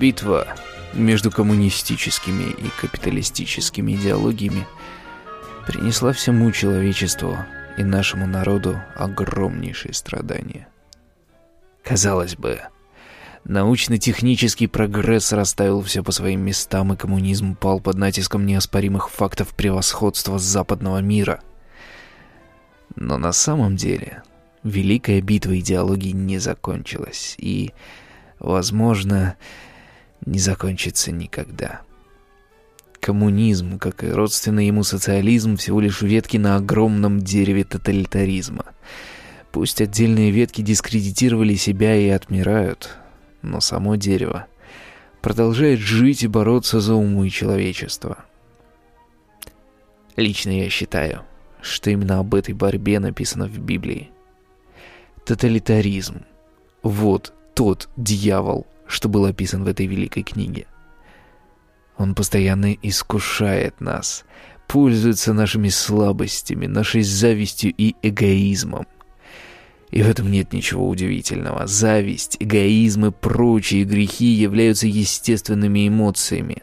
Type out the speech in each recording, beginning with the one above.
Битва между коммунистическими и капиталистическими идеологиями принесла всему человечеству и нашему народу огромнейшие страдания. Казалось бы, научно-технический прогресс расставил все по своим местам, и коммунизм пал под натиском неоспоримых фактов превосходства западного мира. Но на самом деле Великая битва идеологий не закончилась и, возможно, не закончится никогда. Коммунизм, как и родственный ему социализм, всего лишь ветки на огромном дереве тоталитаризма. Пусть отдельные ветки дискредитировали себя и отмирают, но само дерево продолжает жить и бороться за умы человечества. Лично я считаю, что именно об этой борьбе написано в Библии. Тоталитаризм. Вот тот дьявол, что был описан в этой великой книге. Он постоянно искушает нас, пользуется нашими слабостями, нашей завистью и эгоизмом. И в этом нет ничего удивительного. Зависть, эгоизм и прочие грехи являются естественными эмоциями.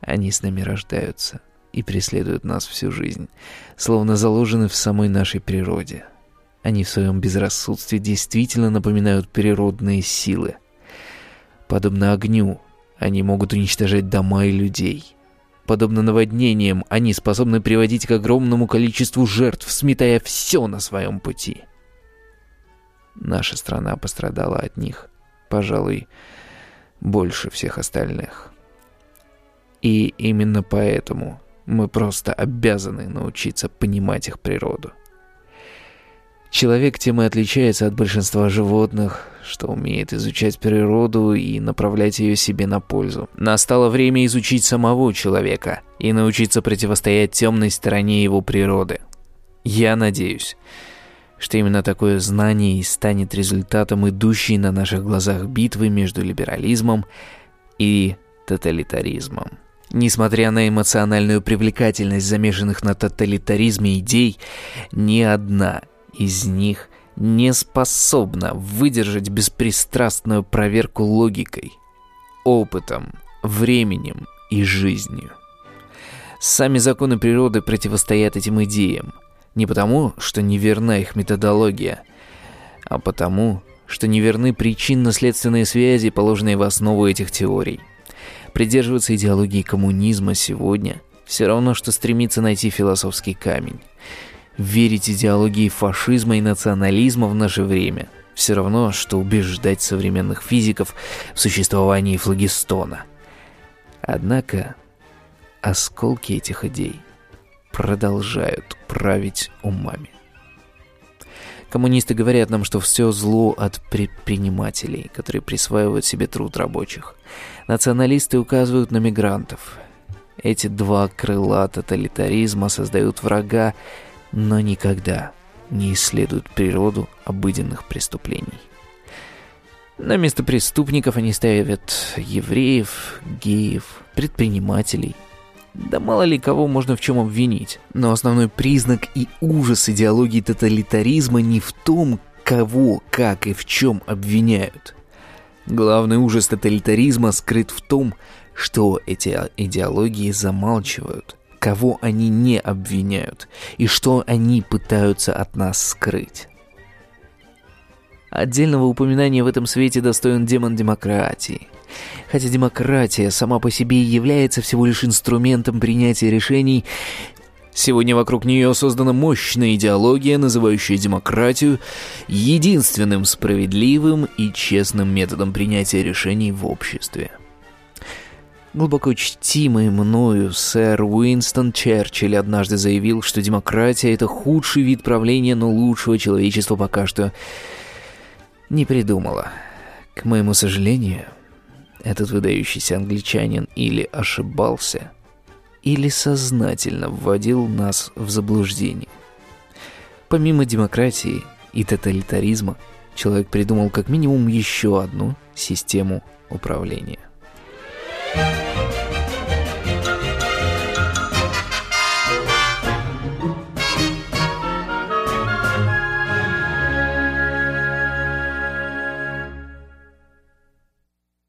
Они с нами рождаются и преследуют нас всю жизнь, словно заложены в самой нашей природе. Они в своем безрассудстве действительно напоминают природные силы. Подобно огню, они могут уничтожать дома и людей. Подобно наводнениям, они способны приводить к огромному количеству жертв, сметая все на своем пути. Наша страна пострадала от них, пожалуй, больше всех остальных. И именно поэтому мы просто обязаны научиться понимать их природу. Человек тем и отличается от большинства животных, что умеет изучать природу и направлять ее себе на пользу. Настало время изучить самого человека и научиться противостоять темной стороне его природы. Я надеюсь, что именно такое знание и станет результатом идущей на наших глазах битвы между либерализмом и тоталитаризмом. Несмотря на эмоциональную привлекательность замешанных на тоталитаризме идей, ни одна из них не способна выдержать беспристрастную проверку логикой, опытом, временем и жизнью. Сами законы природы противостоят этим идеям, не потому, что неверна их методология, а потому, что неверны причинно-следственные связи, положенные в основу этих теорий. Придерживаться идеологии коммунизма сегодня все равно, что стремиться найти философский камень. Верить идеологии фашизма и национализма в наше время все равно, что убеждать современных физиков в существовании флагистона. Однако осколки этих идей продолжают править умами. Коммунисты говорят нам, что все зло от предпринимателей, которые присваивают себе труд рабочих. Националисты указывают на мигрантов. Эти два крыла тоталитаризма создают врага но никогда не исследуют природу обыденных преступлений. На место преступников они ставят евреев, геев, предпринимателей. Да мало ли кого можно в чем обвинить. Но основной признак и ужас идеологии тоталитаризма не в том, кого, как и в чем обвиняют. Главный ужас тоталитаризма скрыт в том, что эти идеологии замалчивают кого они не обвиняют и что они пытаются от нас скрыть. Отдельного упоминания в этом свете достоин демон демократии. Хотя демократия сама по себе является всего лишь инструментом принятия решений, сегодня вокруг нее создана мощная идеология, называющая демократию единственным справедливым и честным методом принятия решений в обществе. Глубоко чтимый мною сэр Уинстон Черчилль однажды заявил, что демократия — это худший вид правления, но лучшего человечество пока что не придумало. К моему сожалению, этот выдающийся англичанин или ошибался, или сознательно вводил нас в заблуждение. Помимо демократии и тоталитаризма, человек придумал как минимум еще одну систему управления.